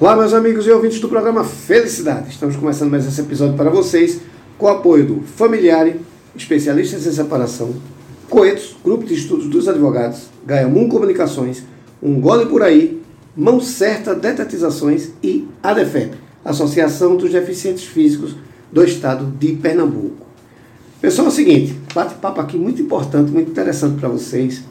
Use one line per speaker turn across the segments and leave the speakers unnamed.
Olá, meus amigos e ouvintes do programa Felicidade. Estamos começando mais esse episódio para vocês com o apoio do Familiare, especialistas em separação, Coetos, Grupo de Estudos dos Advogados, Gaiamum Comunicações, Um Gole Por Aí, Mão Certa Detetizações e ADEFEP, Associação dos Deficientes Físicos do Estado de Pernambuco. Pessoal, é o seguinte, bate-papo aqui muito importante, muito interessante para vocês,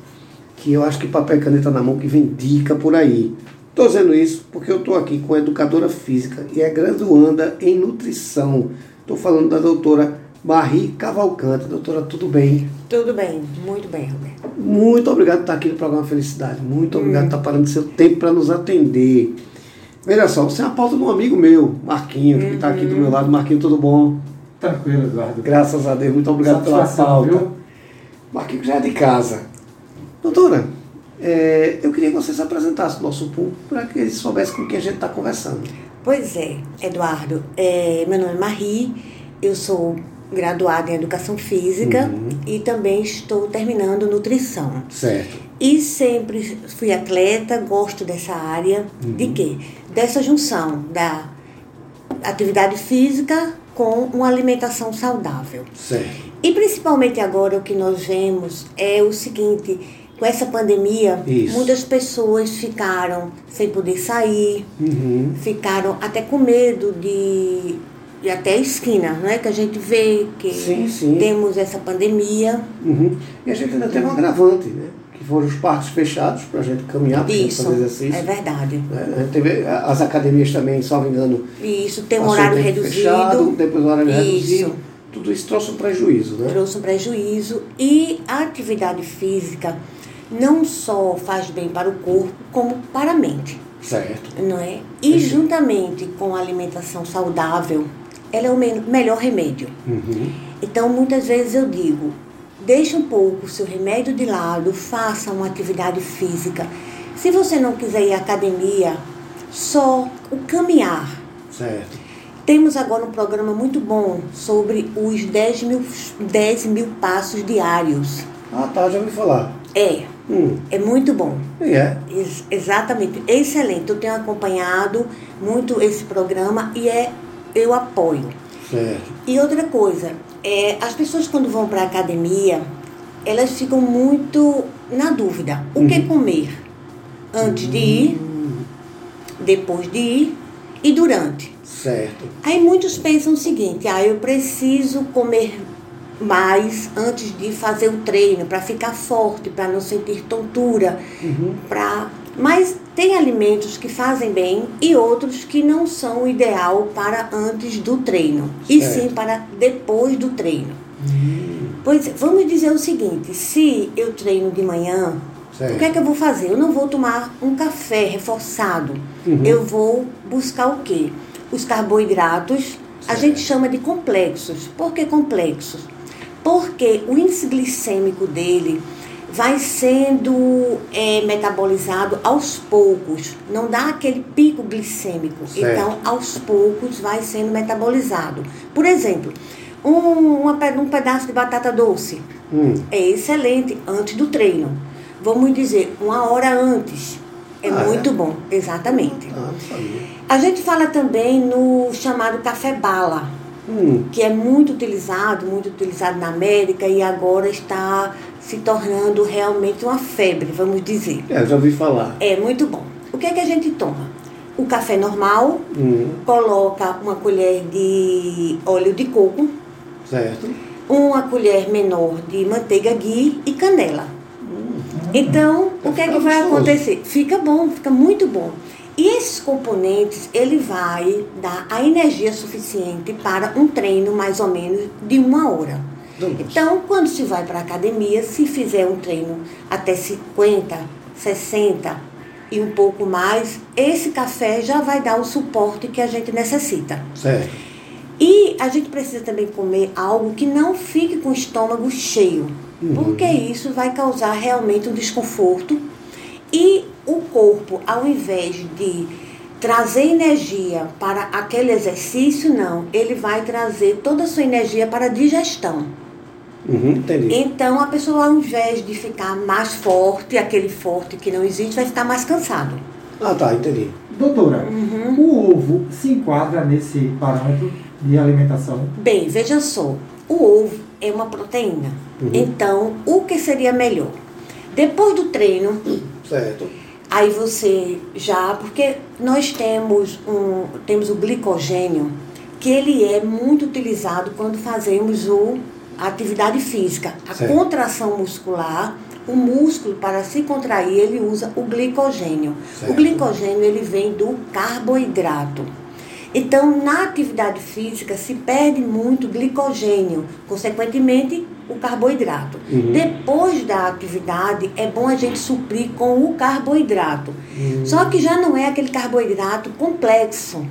que eu acho que papel e caneta na mão que vem dica por aí. Estou dizendo isso porque eu estou aqui com a educadora física e é graduanda em nutrição. Estou falando da doutora Marie Cavalcante. Doutora, tudo bem?
Tudo bem, muito bem, Roberto.
Muito obrigado por estar aqui no programa Felicidade. Muito obrigado por estar parando seu tempo para nos atender. Veja só, você é uma pauta de um amigo meu, Marquinhos, que está aqui do meu lado. Marquinhos, tudo bom?
Tranquilo, Eduardo.
Graças a Deus, muito obrigado pela
Satisfação,
pauta.
viu?
Marquinhos já é de casa. Doutora, é, eu queria que você se apresentasse ao nosso público para que eles soubessem com quem a gente está conversando.
Pois é, Eduardo, é, meu nome é Marie, eu sou graduada em Educação Física
Uhum.
e também estou terminando Nutrição.
Certo.
E sempre fui atleta, gosto dessa área, de quê? Dessa junção da atividade física com uma alimentação saudável.
Certo.
E principalmente agora o que nós vemos é o seguinte, com essa pandemia,
Isso.
muitas pessoas ficaram sem poder sair,
Uhum.
ficaram até com medo de ir até a esquina, não é? Que a gente vê que
Sim, sim.
temos essa pandemia.
Uhum. E a gente ainda tem um agravante, né? Que foram os parques fechados para a gente caminhar, para fazer exercício.
é verdade.
né? Gente teve as academias também, salvo engano,
E isso tem um horário reduzido.
Fechado, depois o horário
Isso.
reduzido. Tudo isso trouxe um prejuízo, né?
trouxe um prejuízo e a atividade física não só faz bem para o corpo, como para a mente,
Certo.
não é? E juntamente com a alimentação saudável, ela é o me- melhor remédio.
Uhum.
Então, muitas vezes eu digo, deixe um pouco o seu remédio de lado, faça uma atividade física. Se você não quiser ir à academia, só o caminhar.
Certo.
Temos agora um programa muito bom sobre os 10 mil, 10 mil passos diários.
Ah, tá, já ouvi falar.
É,
Hum.
é muito bom.
É.
Ex- exatamente, excelente. Eu tenho acompanhado muito esse programa e é, eu apoio.
Certo.
E outra coisa, é, as pessoas quando vão para a academia, elas ficam muito na dúvida. O que comer? Antes de ir, depois de ir e durante.
Certo.
Aí muitos pensam o seguinte, ah, eu preciso comer mais antes de fazer o treino, para ficar forte, para não sentir tontura,
Uhum.
para mas tem alimentos que fazem bem e outros que não são o ideal para antes do treino, e
Certo.
sim para depois do treino. Pois vamos dizer o seguinte, se eu treino de manhã,
Certo.
o que é que eu vou fazer? Eu não vou tomar um café reforçado.
Uhum.
Eu vou buscar o quê? Os carboidratos, a
Certo.
gente chama de complexos. Por que complexos? Porque o índice glicêmico dele vai sendo é, metabolizado aos poucos. Não dá aquele pico glicêmico.
Certo.
Então, aos poucos vai sendo metabolizado. Por exemplo, um, uma um pedaço de batata doce
Hum.
é excelente antes do treino. Vamos dizer, uma hora antes. É
Ah, é?
muito bom, exatamente.
Ah.
A gente fala também no chamado café bala,
Hum.
que é muito utilizado, muito utilizado na América e agora está se tornando realmente uma febre, vamos dizer.
É, já ouvi falar.
É muito bom. O que é que a gente toma? O café normal,
Hum.
coloca uma colher de óleo de coco,
Certo.
uma colher menor de manteiga ghee e canela. Então, o que é que vai acontecer? Fica bom, fica muito bom. E esses componentes, ele vai dar a energia suficiente para um treino mais ou menos de uma hora.
Nossa.
Então, quando se vai para a academia, se fizer um treino até 50, 60 e um pouco mais, esse café já vai dar o suporte que a gente necessita.
Certo.
E a gente precisa também comer algo que não fique com o estômago cheio, porque isso vai causar realmente um desconforto. E o corpo, ao invés de trazer energia para aquele exercício, não, ele vai trazer toda a sua energia para a digestão.
Uhum, entendi.
Então a pessoa, ao invés de ficar mais forte, aquele forte que não existe, vai ficar mais cansado.
Ah, tá, entendi.
Doutora, o ovo se enquadra nesse parâmetro de alimentação?
Bem, veja só, o ovo é uma proteína. Então, o que seria melhor? Depois do treino,
Certo.
Aí você já, porque nós temos um, temos o glicogênio, que ele é muito utilizado quando fazemos o, a atividade física. A contração muscular, o músculo para se contrair, ele usa o glicogênio.
Certo.
O glicogênio ele vem do carboidrato. Então, na atividade física se perde muito glicogênio, consequentemente o carboidrato. Depois da atividade é bom a gente suprir com o carboidrato. Só que já não é aquele carboidrato complexo.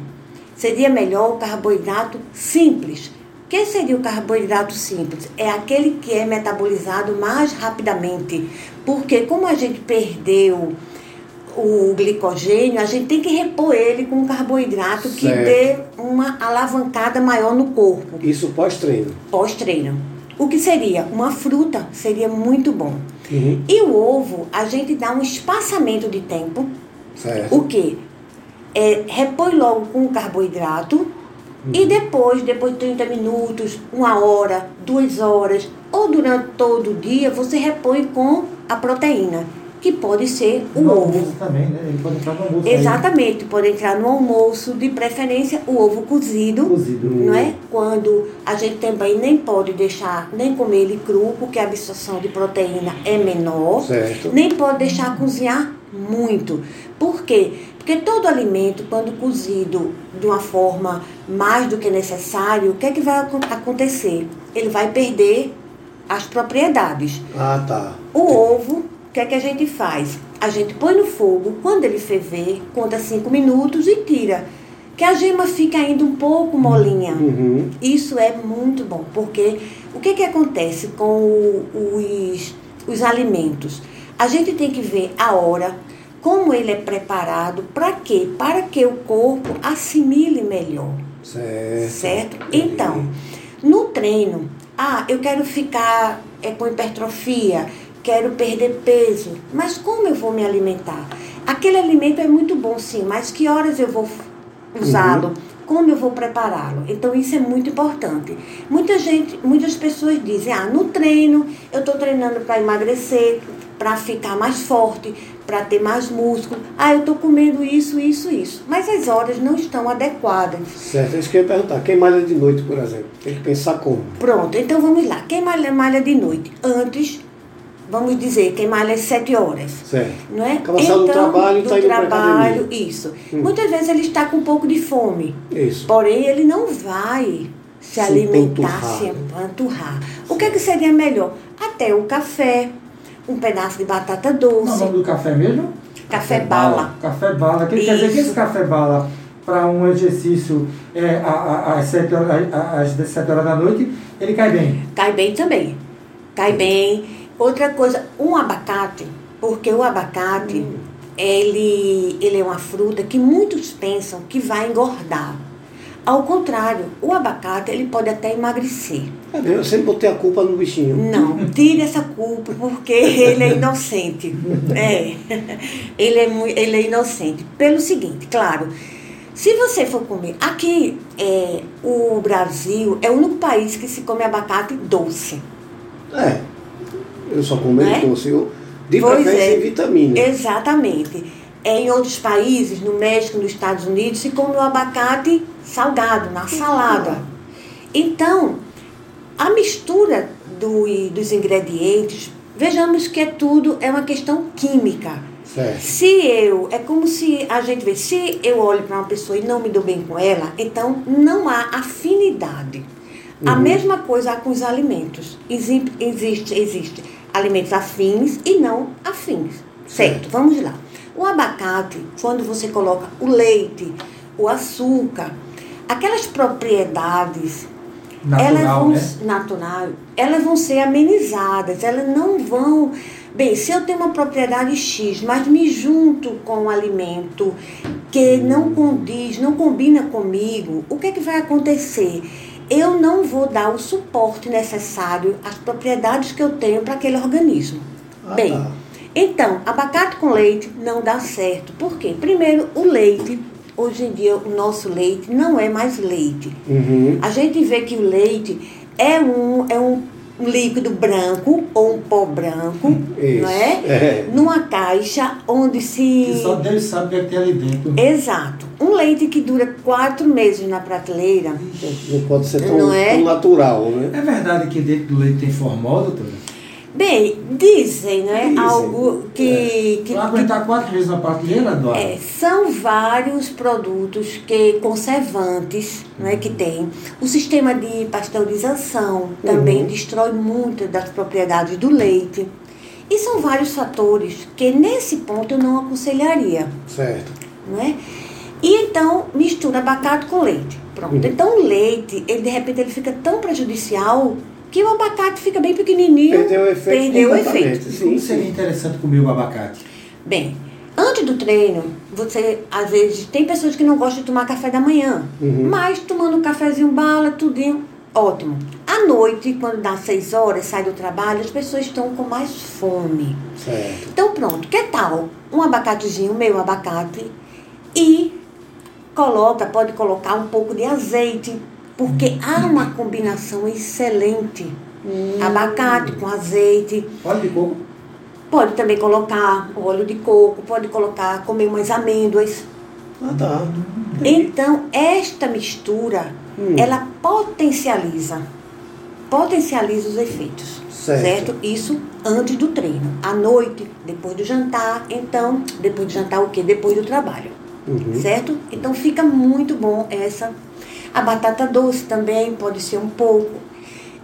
Seria melhor o carboidrato simples. O que seria o carboidrato simples? É aquele que é metabolizado mais rapidamente. Porque como a gente perdeu o glicogênio, a gente tem que repor ele com um carboidrato que
Certo.
dê uma alavancada maior no corpo
Isso pós-treino.
pós-treino. O que seria? Uma fruta seria muito bom.
Uhum.
E o ovo, a gente dá um espaçamento de tempo.
Certo.
O que? É, repõe logo com o carboidrato e depois, depois de 30 minutos, uma hora, duas horas, ou durante todo o dia, você repõe com a proteína, que pode ser o
no
ovo.
almoço também, né? Ele pode entrar no almoço. aí.
Exatamente, pode entrar no almoço, de preferência o ovo cozido,
Cozido.
não é? Quando a gente também nem pode deixar, nem comer ele cru, porque a absorção de proteína é menor.
Certo.
Nem pode deixar cozinhar muito. Por quê? Porque todo alimento, quando cozido de uma forma mais do que necessário, o que é que vai acon- acontecer? Ele vai perder as propriedades.
Ah, tá.
O ovo, que é que a gente faz? A gente põe no fogo, quando ele ferver, conta cinco minutos e tira. Que a gema fica ainda um pouco molinha.
Uhum.
Isso é muito bom, porque o que, que acontece com o- os, os alimentos? A gente tem que ver a hora, como ele é preparado, para quê? Para que o corpo assimile melhor.
Certo.
Certo? Então, no treino, ah, eu quero ficar é, com hipertrofia, quero perder peso, mas como eu vou me alimentar? Aquele alimento é muito bom, sim, mas que horas eu vou usá-lo? Como eu vou prepará-lo? Então isso é muito importante. Muita gente, muitas pessoas dizem: "Ah, no treino eu estou treinando para emagrecer, para ficar mais forte, para ter mais músculo. Ah, eu estou comendo isso, isso, isso". Mas as horas não estão adequadas.
Certo, é isso que eu ia perguntar. Quem malha de noite, por exemplo? Tem que pensar como?
Pronto, então vamos lá. Quem malha, malha de noite? Antes, vamos dizer, quem malha às 7 horas.
Certo.
Não é?
Acaba saindo do trabalho
do
tá indo
trabalho, isso. Muitas vezes ele está com um pouco de fome.
Isso.
Porém, ele não vai se,
Se
alimentar,
empanturrar,
se empanturrar. O que, é que seria melhor? Até o café, um pedaço de batata
Qual é o
doce,
nome do café mesmo?
café bala.
Café bala. Que, quer dizer que esse café bala para um exercício é, a- a- às 7 horas, às 17 horas da noite, ele cai bem.
Cai bem também. Cai bem. Outra coisa, um abacate, porque o abacate, ele, ele é uma fruta que muitos pensam que vai engordar. Ao contrário, o abacate ele pode até emagrecer.
Eu sempre botei a culpa no bichinho.
Não, tire essa culpa porque ele é inocente. É, ele é, ele é inocente. Pelo seguinte, claro, se você for comer. Aqui, é, o Brasil é o único país que se come abacate doce.
É. Eu só como
Né?
ele doce. Eu, de
Pois
preferência
é.
em vitamina.
Exatamente. É, em outros países, no México, nos Estados Unidos, se come o abacate salgado, na salada. Então, a mistura do- dos ingredientes, vejamos que é tudo é uma questão química.
Certo.
Se eu, é como se a gente vê, se eu olho para uma pessoa e não me dou bem com ela, então não há afinidade. A mesma coisa há com os alimentos. Exi- Existe, existe alimentos afins e não afins. Certo, vamos lá. O abacate, quando você coloca o leite, o açúcar, aquelas propriedades elas
Natural,
vão,
né?
natural, elas vão ser amenizadas, elas não vão. Bem, se eu tenho uma propriedade X, mas me junto com um alimento que não condiz, não combina comigo, o que é que vai acontecer? Eu não vou dar o suporte necessário às propriedades que eu tenho para aquele organismo.
Ah,
Bem,
tá.
Então, abacate com leite não dá certo. Por quê? Primeiro, o leite, hoje em dia, o nosso leite não é mais leite.
Uhum.
A gente vê que o leite é um, é um líquido branco ou um pó branco,
Isso,
não é?
é.
Numa caixa onde
Que
se.
só Deus sabe o que é que tem ali dentro.
Exato. Um leite que dura quatro meses na prateleira.
Não pode ser tão,
Não é?
tão natural, né?
É verdade que dentro do leite tem formol, doutora?
Bem, dizem, não é?
Dizem,
Algo que, que,
Pra aguentar quatro vezes na prateleira, Eduardo?
É, são vários produtos que conservantes né, que tem. O sistema de pasteurização também
Uhum.
destrói muito das propriedades do leite. E são vários fatores que nesse ponto eu não aconselharia.
Certo.
Né? E então mistura abacate com leite. Pronto.
Uhum.
Então o leite, ele de repente ele fica tão prejudicial que o abacate fica bem pequenininho.
Perdeu o efeito
Perdeu o efeito.
E como
Sim,
seria
sim.
interessante comer o abacate?
Bem, antes do treino, você, às vezes, tem pessoas que não gostam de tomar café da manhã,
Uhum.
mas tomando um cafezinho bala, tudinho, ótimo. À noite, quando dá seis horas, sai do trabalho, as pessoas estão com mais fome.
Certo.
Então, pronto, que tal um abacatezinho, meio abacate, e coloca, pode colocar um pouco de azeite, porque há uma combinação excelente. Abacate com azeite,
Óleo de coco.
Pode também colocar óleo de coco, pode colocar, comer umas amêndoas.
Ah, tá.
Então, esta mistura,
Hum.
ela potencializa, potencializa os efeitos.
Certo.
Isso antes do treino. À noite, depois do jantar, então, depois do jantar o quê? Depois do trabalho.
Uhum.
Certo? Então fica muito bom essa. A batata doce também pode ser um pouco.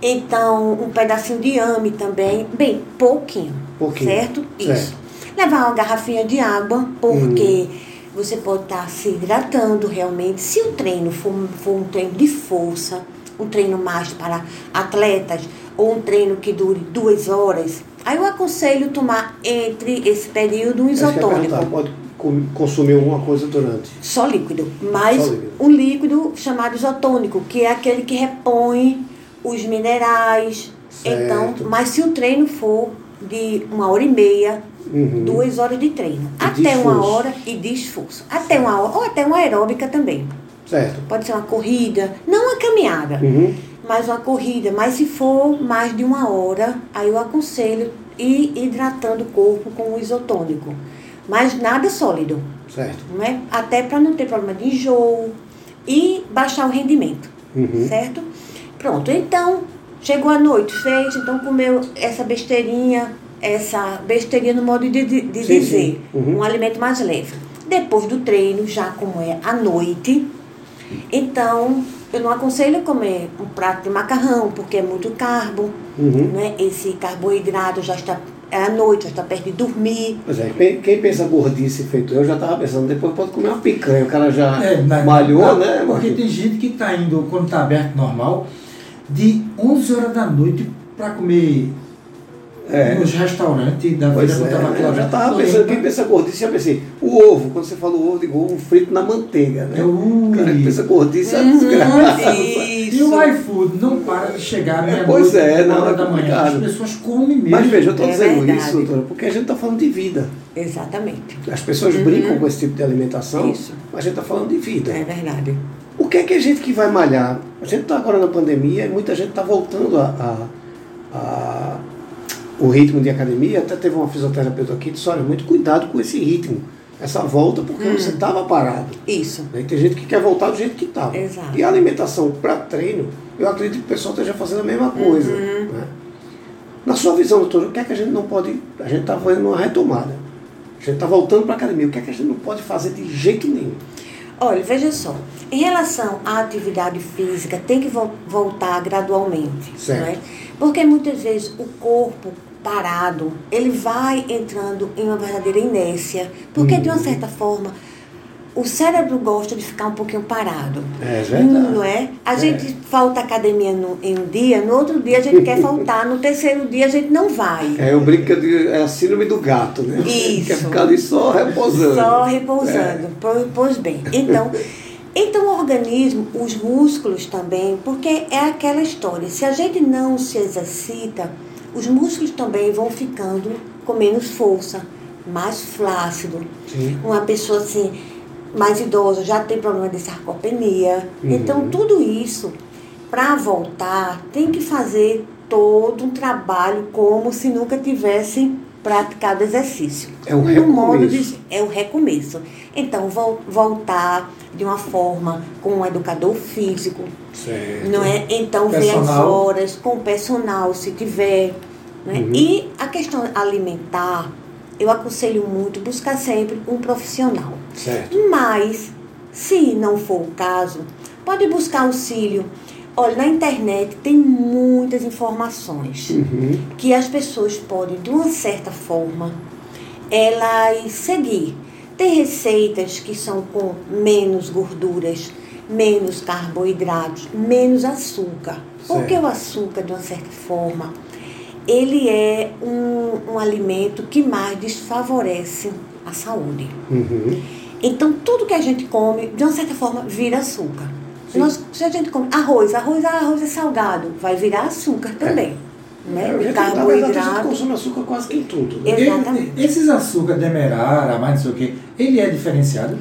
Então, um pedacinho de ame também. Bem, pouquinho.
Pouquinho.
Certo?
Certo.
Isso. Levar uma garrafinha de água, porque você pode estar se hidratando realmente. Se o treino for, for um treino de força, um treino mais para atletas, ou um treino que dure duas horas, aí eu aconselho tomar entre esse período um
é
isotônico.
pode consumir alguma coisa durante.
Só líquido, mas
Só líquido.
um líquido chamado isotônico, que é aquele que repõe os minerais.
Certo.
Então, mas se o treino for de uma hora e meia,
Uhum.
duas horas de treino,
E de
até uma
esforço.
hora e de esforço, até uma hora, ou até uma aeróbica também.
Certo.
Pode ser uma corrida, não uma caminhada,
Uhum.
mas uma corrida. Mas se for mais de uma hora, aí eu aconselho ir hidratando o corpo com o isotônico. Mas nada sólido
Certo.
não é? Até para não ter problema de enjoo e baixar o rendimento,
Uhum.
certo? Pronto, então, chegou a noite, fez, então comeu essa besteirinha, essa besteirinha no modo de, de, de
Sim,
dizer,
sim. Uhum.
um alimento mais leve. Depois do treino, já como é à noite, então eu não aconselho comer um prato de macarrão, porque é muito carbo,
Uhum.
né? Esse carboidrato já está é à noite, já está perto de dormir.
Pois é, quem- pensa gordice feito eu já estava pensando, depois pode comer uma picanha, o cara já
É, na-
malhou,
na-
né?
Porque tem gente que está indo, quando está aberto normal, de 11 horas da noite para comer
É.
nos restaurantes da
Pois
vida
é, né? eu já estava pensando, quem pensa gordice, já pensei, o ovo, quando você fala o ovo, digo ovo frito na manteiga, né?
Ui.
O cara que pensa gordice é
Uhum,
desgraça.
E o iFood não para de chegar meia
Pois
noite,
é, não,
hora
é
da manhã. As pessoas comem mesmo.
Mas veja, eu estou
É
dizendo
verdade.
isso, doutora, porque a gente está falando de vida.
Exatamente.
As pessoas brincam com esse tipo de alimentação,
Uhum. Isso.
mas a gente está falando de vida.
É verdade.
O que é que a gente que vai malhar? A gente está agora na pandemia e muita gente está voltando a, a- a- o ritmo de academia. Até teve uma fisioterapeuta aqui que disse, olha, muito cuidado com esse ritmo, essa volta, porque
Hum.
você estava parado.
Isso.
Né? Tem gente que quer voltar do jeito que estava.
Exato.
E a alimentação para treino, eu acredito que o pessoal esteja fazendo a mesma coisa.
Uhum.
né? Na sua visão, doutor, o que é que a gente não pode. A gente está fazendo uma retomada. A gente está voltando para a academia. O que é que a gente não pode fazer de jeito nenhum?
Olha, veja só. Em relação à atividade física, tem que vol- voltar gradualmente.
Certo.
É? Porque muitas vezes o corpo parado, ele vai entrando em uma verdadeira inércia. Porque, de
Uhum.
uma certa forma, o cérebro gosta de ficar um pouquinho parado.
É verdade.
Não é? A
É.
gente falta academia no- em um dia, no outro dia a gente quer faltar, no terceiro dia a gente não vai.
É, eu brinco digo, é a síndrome do gato, né?
Isso.
Quer ficar ali só repousando.
Só repousando. Po- Pois bem. Então, então o organismo, os músculos também, porque é aquela história. Se a gente não se exercita, os músculos também vão ficando com menos força, mais flácido.
Sim.
Uma pessoa assim, mais idosa, já tem problema de sarcopenia.
Uhum.
Então, tudo isso, para voltar, tem que fazer todo um trabalho como se nunca tivesse praticado exercício.
É
No modo
recomeço.
de- é o recomeço. Então, vol- voltar de uma forma com um educador físico,
Certo.
não é? Então, ver as
Personal.
horas com o personal, se tiver. né?
Uhum.
E a questão alimentar, eu aconselho muito buscar sempre um profissional.
Certo.
Mas, se não for o caso, pode buscar auxílio. Olha, na internet tem muitas informações
Uhum.
que as pessoas podem, de uma certa forma, elas seguir. Tem receitas que são com menos gorduras, menos carboidratos, menos açúcar. Porque
Certo.
o açúcar, de uma certa forma, ele é um, um alimento que mais desfavorece a saúde.
Uhum.
Então, tudo que a gente come, de uma certa forma, vira açúcar. Nós, se a gente come arroz, arroz, arroz é salgado, vai virar açúcar também. Né?
É, a gente, na verdade, a gente
Carboidrato.
consome açúcar quase que em tudo. Né?
Exatamente.
Ele- esses açúcar demerara, mais não sei o quê, ele é diferenciado?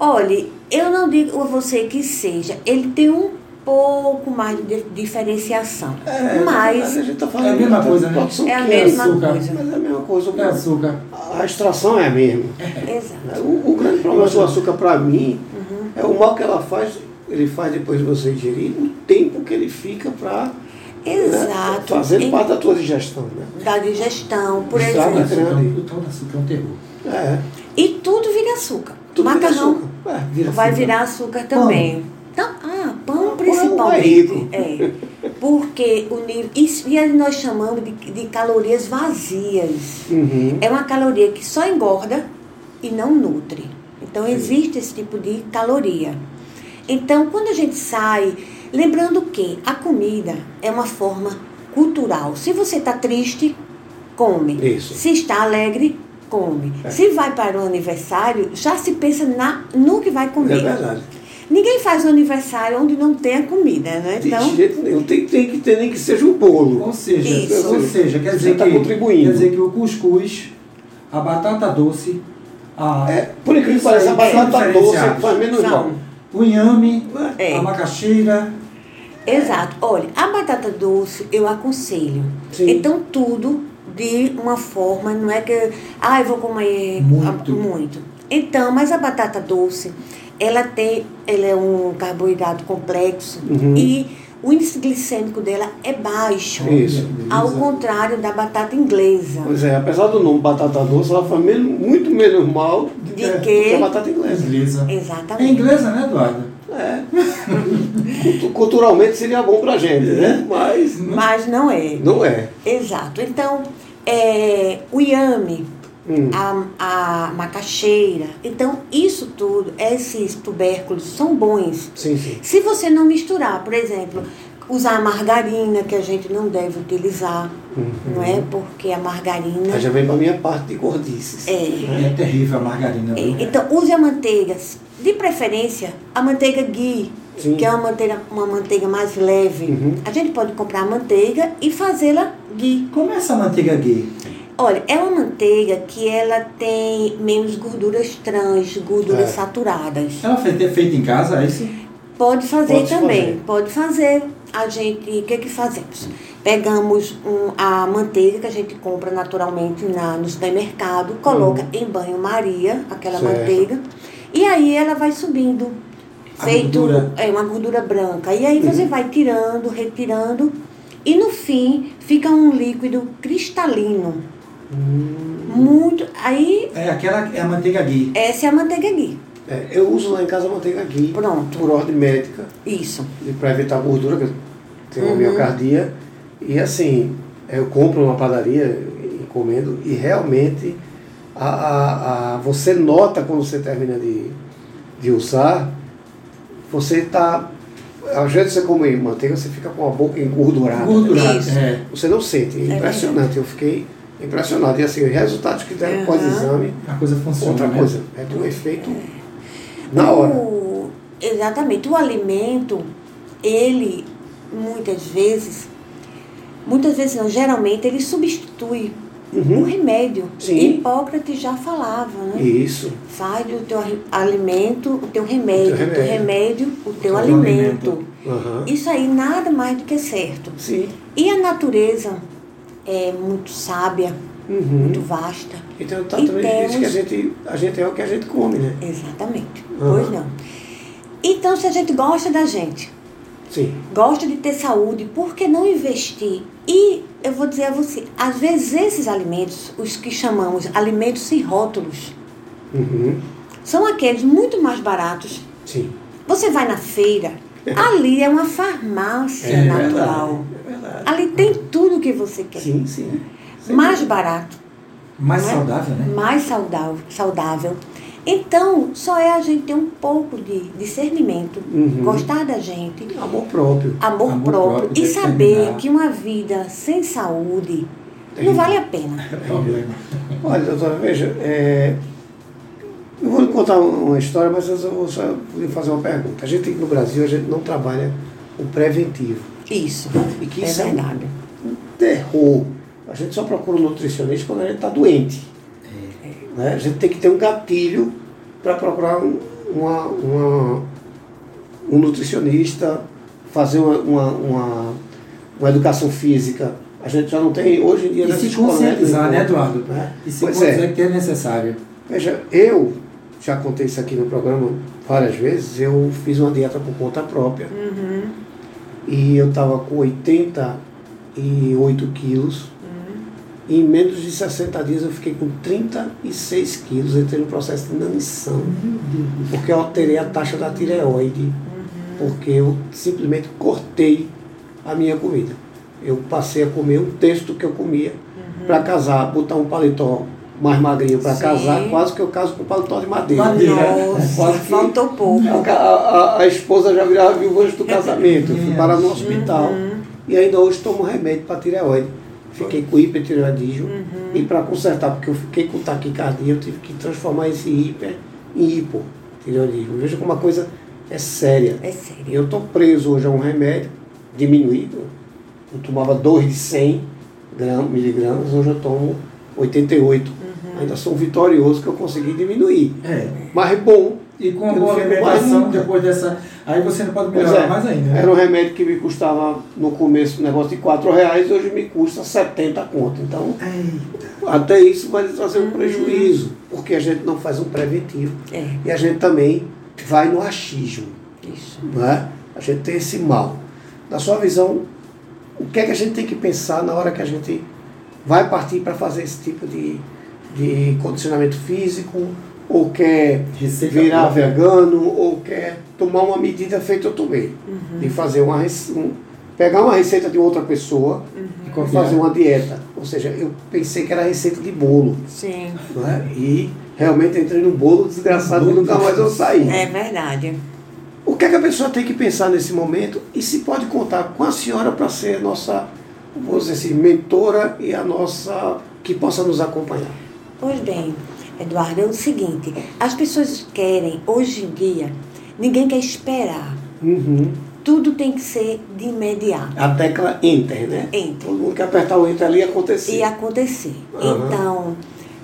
Olhe, eu não digo a você que seja, ele tem um pouco mais de di- diferenciação.
É,
mas
a gente tá falando
É a mesma coisa, né?
é a mesma
açúcar.
coisa.
Mas é a mesma coisa.
É açúcar.
A extração é a mesma.
Exato.
O, o grande problema do açúcar para mim
Uhum.
é o mal que ela faz, ele faz depois de você ingerir, o tempo que ele fica para
Exato.
fazendo
Em-
parte da tua digestão. Né?
Da digestão, por
Estraga
exemplo.
grande.
açúcar, o tal do açúcar é um terror.
É,
E tudo vira açúcar.
tudo vira
Macarrão
açúcar. É, vira
vai
açúcar.
virar açúcar também. Então, ah, pão
Pão é
principalmente.
rico.
É. Porque o nível. Isso e nós chamamos de, de calorias vazias.
Uhum.
É uma caloria que só engorda e não nutre. Então existe esse tipo de caloria. Então, quando a gente sai, lembrando que a comida é uma forma cultural. Se você está triste, come.
Isso.
Se está alegre, come.
É.
Se vai para o aniversário, já se pensa na, no que vai
É
comer.
verdade.
Ninguém faz um aniversário onde não tenha comida, né?
De
Então,
jeito nenhum. Tem, tem que ter nem que seja o bolo.
Ou seja,
Isso.
ou seja, quer dizer,
tá
que,
contribuindo.
quer dizer que o cuscuz, a batata doce, a,
É, por incrível que pareça, a batata doce
diferenciados.
faz menos mal.
O inhame,
É.
a macaxeira,
Exato. Olha, a batata doce eu aconselho.
Sim.
Então, tudo de uma forma, não é que, ah, eu vou comer
Muito.
muito. Então, mas a batata doce, ela tem, ela é um carboidrato complexo
Uhum.
e o índice glicêmico dela é baixo.
Isso.
Ao contrário da batata inglesa.
Pois é, apesar do nome batata doce, ela faz menos, muito menos mal do
De
que, que a batata inglesa.
inglesa. É
Exatamente.
inglesa, né, Eduardo?
É. Cultu- Culturalmente seria bom pra gente, né? Mas
Mas não é.
não é.
Exato. Então, é, o iame,
Hum.
a, a macaxeira. Então, isso tudo, esses tubérculos são bons.
Sim, sim.
Se você não misturar, por exemplo, usar a margarina, que a gente não deve utilizar, não é? Porque a margarina.
Aí já vem pra minha parte de gordices.
É.
É terrível a margarina.
É? Então, use a manteiga. De preferência, a manteiga ghee,
Sim.
que é uma manteiga, uma manteiga mais leve.
Uhum.
A gente pode comprar a manteiga e fazê-la ghee.
Como é essa manteiga gay?
Olha, é uma manteiga que ela tem menos gorduras trans, gorduras
É.
saturadas.
Ela foi ter feito em casa, é isso?
Pode fazer
Pode
também,
fazer.
pode fazer. A gente, o que que fazemos? Pegamos um- a manteiga que a gente compra naturalmente na, no supermercado, coloca em banho-maria, aquela.
Certo.
manteiga, e aí ela vai subindo.
A
feito
gordura.
é uma gordura branca. E aí você vai tirando, retirando, e no fim fica um líquido cristalino.
Hum.
Muito. Aí,
É aquela é a manteiga ghee.
essa é a manteiga ghee.
É, eu uso lá em casa a manteiga ghee.
Pronto.
Por ordem médica,
Isso.
para evitar gordura, que eu tenho uma
Uhum.
miocardia. E assim, eu compro numa padaria, encomendo, e realmente a, a, a- você nota quando você termina de, de usar, você está. Ao jeito que você come manteiga, você fica com a boca engordurada.
É.
Você não sente, é
É
impressionante. Eu fiquei impressionado. E assim, os resultados que deram
Uhum.
pós-exame,
A coisa funciona.
outra
né?
coisa, é de um efeito na hora.
O- exatamente. O alimento, ele, muitas vezes, muitas vezes não, geralmente, ele substitui
Uhum.
o remédio.
Sim.
Hipócrates já falava, né?
Isso.
Faz do teu alimento o teu remédio,
O teu
o teu
remédio.
o teu
teu
alimento.
alimento.
Aham.
Isso aí nada mais do que certo.
Sim.
E a natureza é muito sábia,
Uhum.
muito vasta.
Então tá também diz que a
temos-
gente, a gente é o que a gente come, né?
Exatamente.
Aham.
Pois não. Então, se a gente gosta da gente,
Sim.
gosta de ter saúde, por que não investir? E eu vou dizer a você, às vezes esses alimentos, os que chamamos alimentos sem rótulos,
Uhum.
são aqueles muito mais baratos.
Sim.
Você vai na feira, ali é uma farmácia
É
natural.
verdade. É verdade.
Ali tem tudo o que você quer.
Sim, sim.
Mais barato,
Mais
Não é?
saudável, né?
mais saudável. saudável. Então, só é a gente ter um pouco de discernimento,
Uhum.
gostar da gente,
Amor próprio.
amor,
Amor
próprio,
próprio,
e saber que uma vida sem saúde não vale a pena.
É problema.
Olha, doutora, veja, é... eu vou lhe contar uma história, mas eu vou só lhe fazer uma pergunta. A gente no Brasil, a gente não trabalha o preventivo.
Isso,
E que
é
isso é um-
verdade.
um terror. A gente só procura um nutricionista quando a gente está doente. Né? A gente tem que ter um gatilho para procurar um, uma, uma- um nutricionista, fazer uma, uma, uma, uma educação física. A gente já não tem, hoje em dia,
E se conscientizar, né,
né?
Eduardo?
Né?
E se
Pois
conscientizar
é.
que é necessário.
Veja, eu já contei isso aqui no programa várias vezes, eu fiz uma dieta por conta própria.
Uhum,
e eu estava com 88 quilos. E em menos de 60 dias eu fiquei com 36 quilos, entrei no processo de inanição, porque eu alterei a taxa da tireoide, porque eu simplesmente cortei a minha comida. Eu passei a comer um terço do que eu comia para casar, botar um paletó mais magrinho para casar, quase que eu caso com paletó de madeira.
Nossa,
que-
faltou pouco.
A, a- a esposa já virava viúva antes do casamento, eu fui parar no hospital e ainda hoje tomo remédio para tireoide. Fiquei com hipertireoidismo e para consertar, porque eu fiquei com taquicardia, eu tive que transformar esse hiper em hipotireoidismo. Veja como a coisa é séria.
É sério.
Eu estou preso hoje a um remédio diminuído. Eu tomava 2 de 100 gramas, miligramas, hoje eu tomo 88. Ainda sou um vitorioso que eu consegui diminuir.
É.
Mas é bom.
E com a boa alimentação, depois dessa. Aí você não pode melhorar
é,
mais ainda. né?
Era um remédio que me custava no começo um negócio de 4 reais, hoje me custa 70 conto. Então,
Eita.
até isso vai trazer um prejuízo, porque a gente não faz um preventivo.
É,
E a gente também vai no achismo.
isso.
não é? A gente tem esse mal. Na sua visão, o que é que a gente tem que pensar na hora que a gente vai partir para fazer esse tipo de, de condicionamento físico, ou quer
Receita
virar
própria.
vegano, ou quer tomar uma medida feita eu tomei, de fazer uma um, pegar uma receita de outra pessoa
E
e fazer uma dieta. Ou seja, eu pensei que era receita de bolo,
Sim,
não é? e realmente entrei num bolo desgraçado e nunca mais eu saí.
é verdade.
O que, é que a pessoa tem que pensar nesse momento e se pode contar com a senhora para ser a nossa, vamos dizer assim, mentora e a nossa, que possa nos acompanhar?
Pois bem, Eduardo, é o seguinte, as pessoas querem, hoje em dia, ninguém quer esperar.
Uhum.
Tudo tem que ser de imediato.
A tecla Enter, né?
Enter.
Todo mundo quer apertar o Enter ali e acontecer.
E acontecer.
Aham.
Então,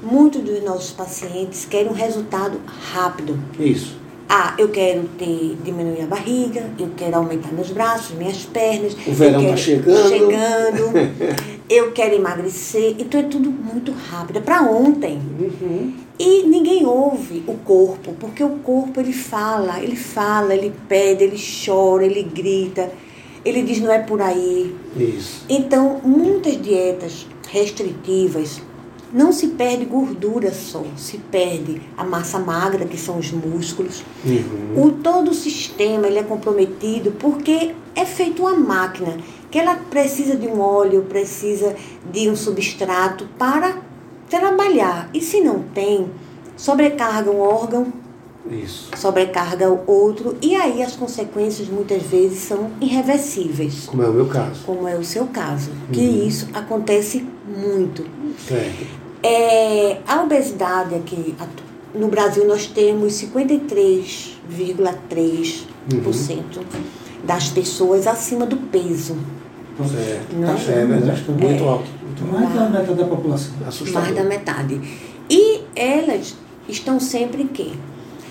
muitos dos nossos pacientes querem um resultado rápido.
Isso.
Ah, eu quero ter, diminuir a barriga, eu quero aumentar meus braços, minhas pernas.
O verão tá
quero-
chegando.
chegando, eu quero emagrecer. Então é tudo muito rápido, é para ontem.
Uhum.
E ninguém ouve o corpo, porque o corpo ele fala, ele fala, ele pede, ele chora, ele grita, ele diz não é por aí.
Isso.
Então, muitas dietas restritivas não se perde gordura só, se perde a massa magra, que são os músculos.
Uhum.
O todo o sistema ele é comprometido porque é feito uma máquina que ela precisa de um óleo, precisa de um substrato para trabalhar. E se não tem, sobrecarga um órgão,
Isso.
sobrecarga o outro, e aí as consequências muitas vezes são irreversíveis,
Como é o meu caso.
como é o seu caso, que
Uhum.
isso acontece muito.
Certo.
É, a obesidade aqui, no Brasil nós temos 53,3% das pessoas acima do peso.
Certo.
Não.
Tá, é verdade, muito
É.
alto. Muito alto.
Mais da metade da população.
Assustador.
mais da metade. E elas estão sempre em quê?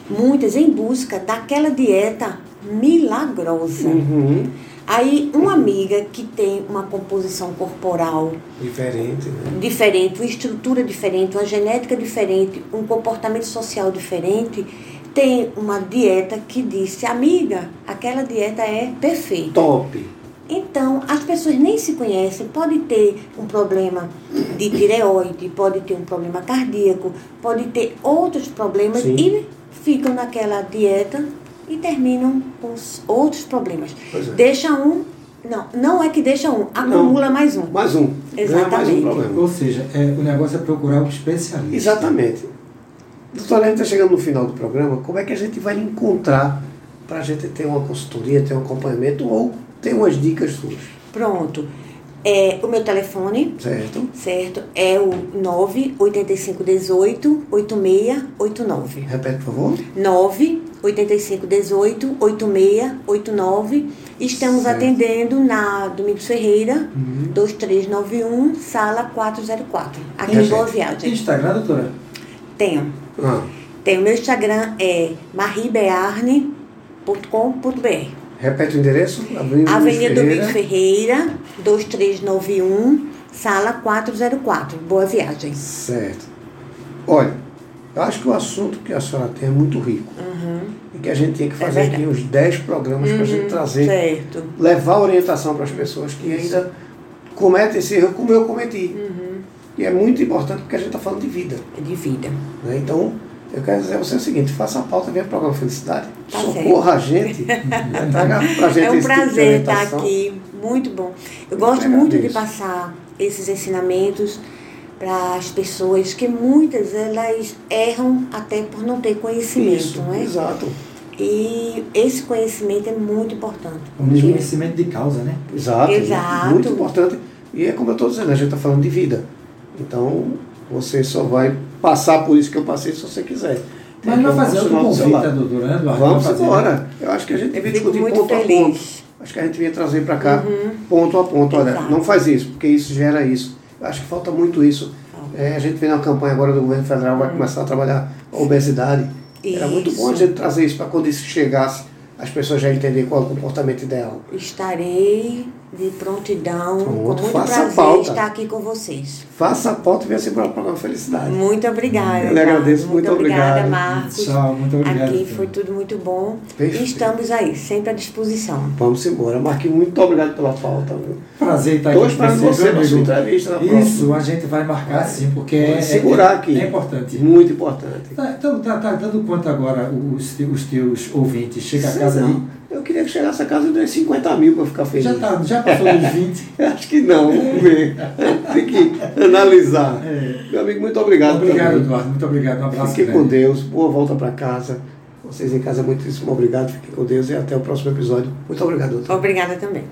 Muitas em busca daquela dieta milagrosa.
Uhum.
Aí, uma amiga que tem uma composição corporal
Diferente, né?
diferente, uma estrutura diferente, uma genética diferente, um comportamento social diferente, tem uma dieta que disse, amiga, aquela dieta é perfeita.
Top.
Então, as pessoas nem se conhecem, pode ter um problema de tireoide, pode ter um problema cardíaco, pode ter outros problemas
Sim.
e ficam naquela dieta e terminam com os outros problemas.
É.
Deixa um, não, não é que deixa um, acumula mais um.
Mais um. Ganha mais um
Exatamente.
Ou seja, é, o negócio é procurar um especialista.
Exatamente. Doutora, a gente está chegando no final do programa. Como é que a gente vai encontrar para a gente ter uma consultoria, ter um acompanhamento ou ter umas dicas suas?
Pronto. É, o meu telefone,
Certo?
certo, é o 98518 8689.
Repete, por favor.
98518 8689. Estamos
Certo.
atendendo na Domingos Ferreira,
Uhum.
2391, sala 404, aqui em. Boa Viagem.
Instagram, doutora?
Tenho.
Ah,
Tem o meu Instagram é maribearne.com.br.
repete o endereço. Avenida,
Avenida
Domingos
Domingos
Ferreira.
Ferreira, 2391, sala 404. Boa viagem.
Certo. Olha, eu acho que o assunto que a senhora tem é muito rico. E que a gente tinha que fazer
Uhum. verdade.
aqui uns 10 programas para a gente trazer,
Certo.
levar orientação para as pessoas que ainda cometem esse erro como eu cometi.
Uhum.
E é muito importante porque a gente está falando de vida.
De vida.
né? Então, eu quero dizer a você o seguinte, faça a pauta, venha para o programa Felicidade,
Tá
socorra a gente, né? traga para a gente
É um
tipo
prazer estar
orientação.
aqui. Muito bom. Eu
Eu
gosto muito de passar esses ensinamentos para as pessoas que muitas elas erram até por não ter conhecimento,
Isso,
não é?
exato.
E esse conhecimento é muito importante.
Um
porque-
desconhecimento de causa, né?
Exato.
Exato.
Muito importante. E é como eu estou dizendo, a gente está falando de vida. Então, você só vai passar por isso que eu passei se você quiser.
Mas
Tem
vai
um
fazer outro convite, né, Eduardo?
Vamos embora. Eu acho que a gente devia discutir ponto a
feliz.
ponto. Acho que a gente devia trazer para cá
Uhum.
ponto a ponto. Olha,
Exato.
não faz isso, porque isso gera isso. Acho que falta muito isso. É, a gente vem na campanha agora do governo federal, vai começar a trabalhar a obesidade. Era muito bom a
Isso.
gente trazer isso para quando isso chegasse, as pessoas já entenderem qual é o comportamento ideal.
Estarei de prontidão,
Pronto,
com muito
faça a
prazer estar aqui com vocês.
Faça a pauta e venha sempre para o programa Felicidade.
Muito obrigada.
Eu lhe agradeço, muito
obrigada,
obrigado.
Marcos.
Tchau, muito obrigado.
Aqui foi tudo muito bom.
Perfeito.
E estamos aí, sempre à disposição.
Vamos embora. Marquinhos, muito obrigado pela pauta.
Prazer estar
Estou
aqui com
esperando
você,
na sua
amigo.
entrevista na próxima.
Isso, a gente vai marcar sim, porque é,
Pode segurar
é-
aqui.
é importante.
Muito importante.
Tá, então, tá, tá dando conta agora os, os teus ouvintes. Chega a casa
não. Eu queria que chegasse a casa e desse 50 mil para ficar feliz.
Já, tá, já passou dos 20.
Eu Acho que não, vamos ver. Tem que analisar.
É.
Meu amigo, muito obrigado.
Obrigado,
também.
Eduardo. Muito obrigado. Um abraço.
Fique com Deus. Boa volta para casa. Vocês em casa, muitíssimo obrigado. Fiquem com Deus e até o próximo episódio. Muito obrigado, doutor.
Obrigada também.